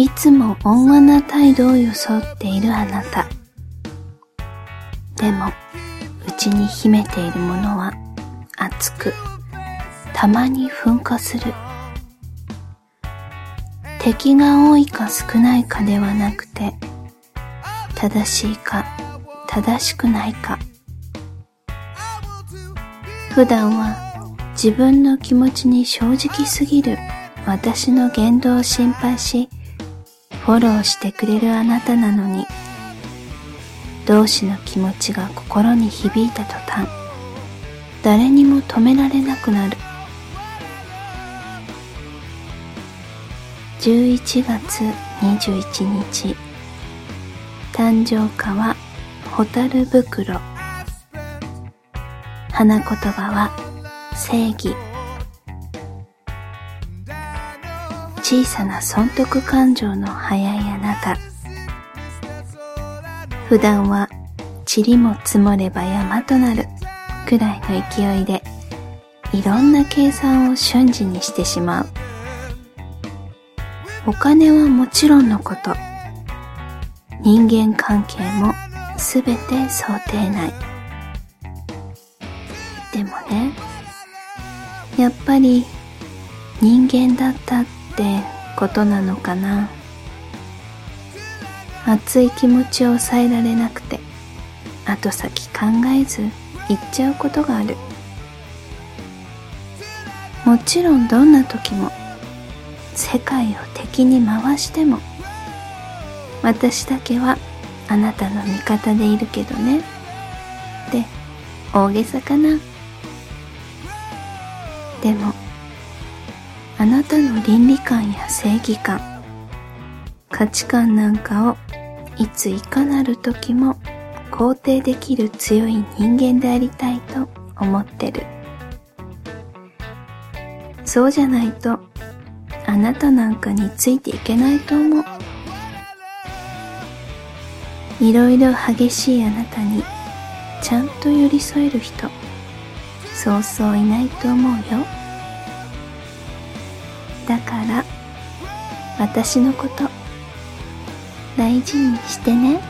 いつも温和な態度を装っているあなた。でも、内に秘めているものは熱く、たまに噴火する。敵が多いか少ないかではなくて、正しいか正しくないか。普段は自分の気持ちに正直すぎる私の言動を心配し、フォローしてくれるあなたなのに、同志の気持ちが心に響いた途端、誰にも止められなくなる。11月21日、誕生花は蛍袋。花言葉は正義。小さな損得感情の早いあなた。普段は塵も積もれば山となるくらいの勢いでいろんな計算を瞬時にしてしまう。お金はもちろんのこと。人間関係もすべて想定内。でもね、やっぱり人間だったってってことなのかな。熱い気持ちを抑えられなくて、後先考えず言っちゃうことがある。もちろんどんな時も世界を敵に回しても私だけはあなたの味方でいるけどねって大げさかなでもあなたの倫理観や正義感価値観なんかをいついかなる時も肯定できる強い人間でありたいと思ってる。そうじゃないとあなたなんかについていけないと思う。いろいろ激しいあなたにちゃんと寄り添える人そうそういないと思うよ。だから私のこと大事にしてね。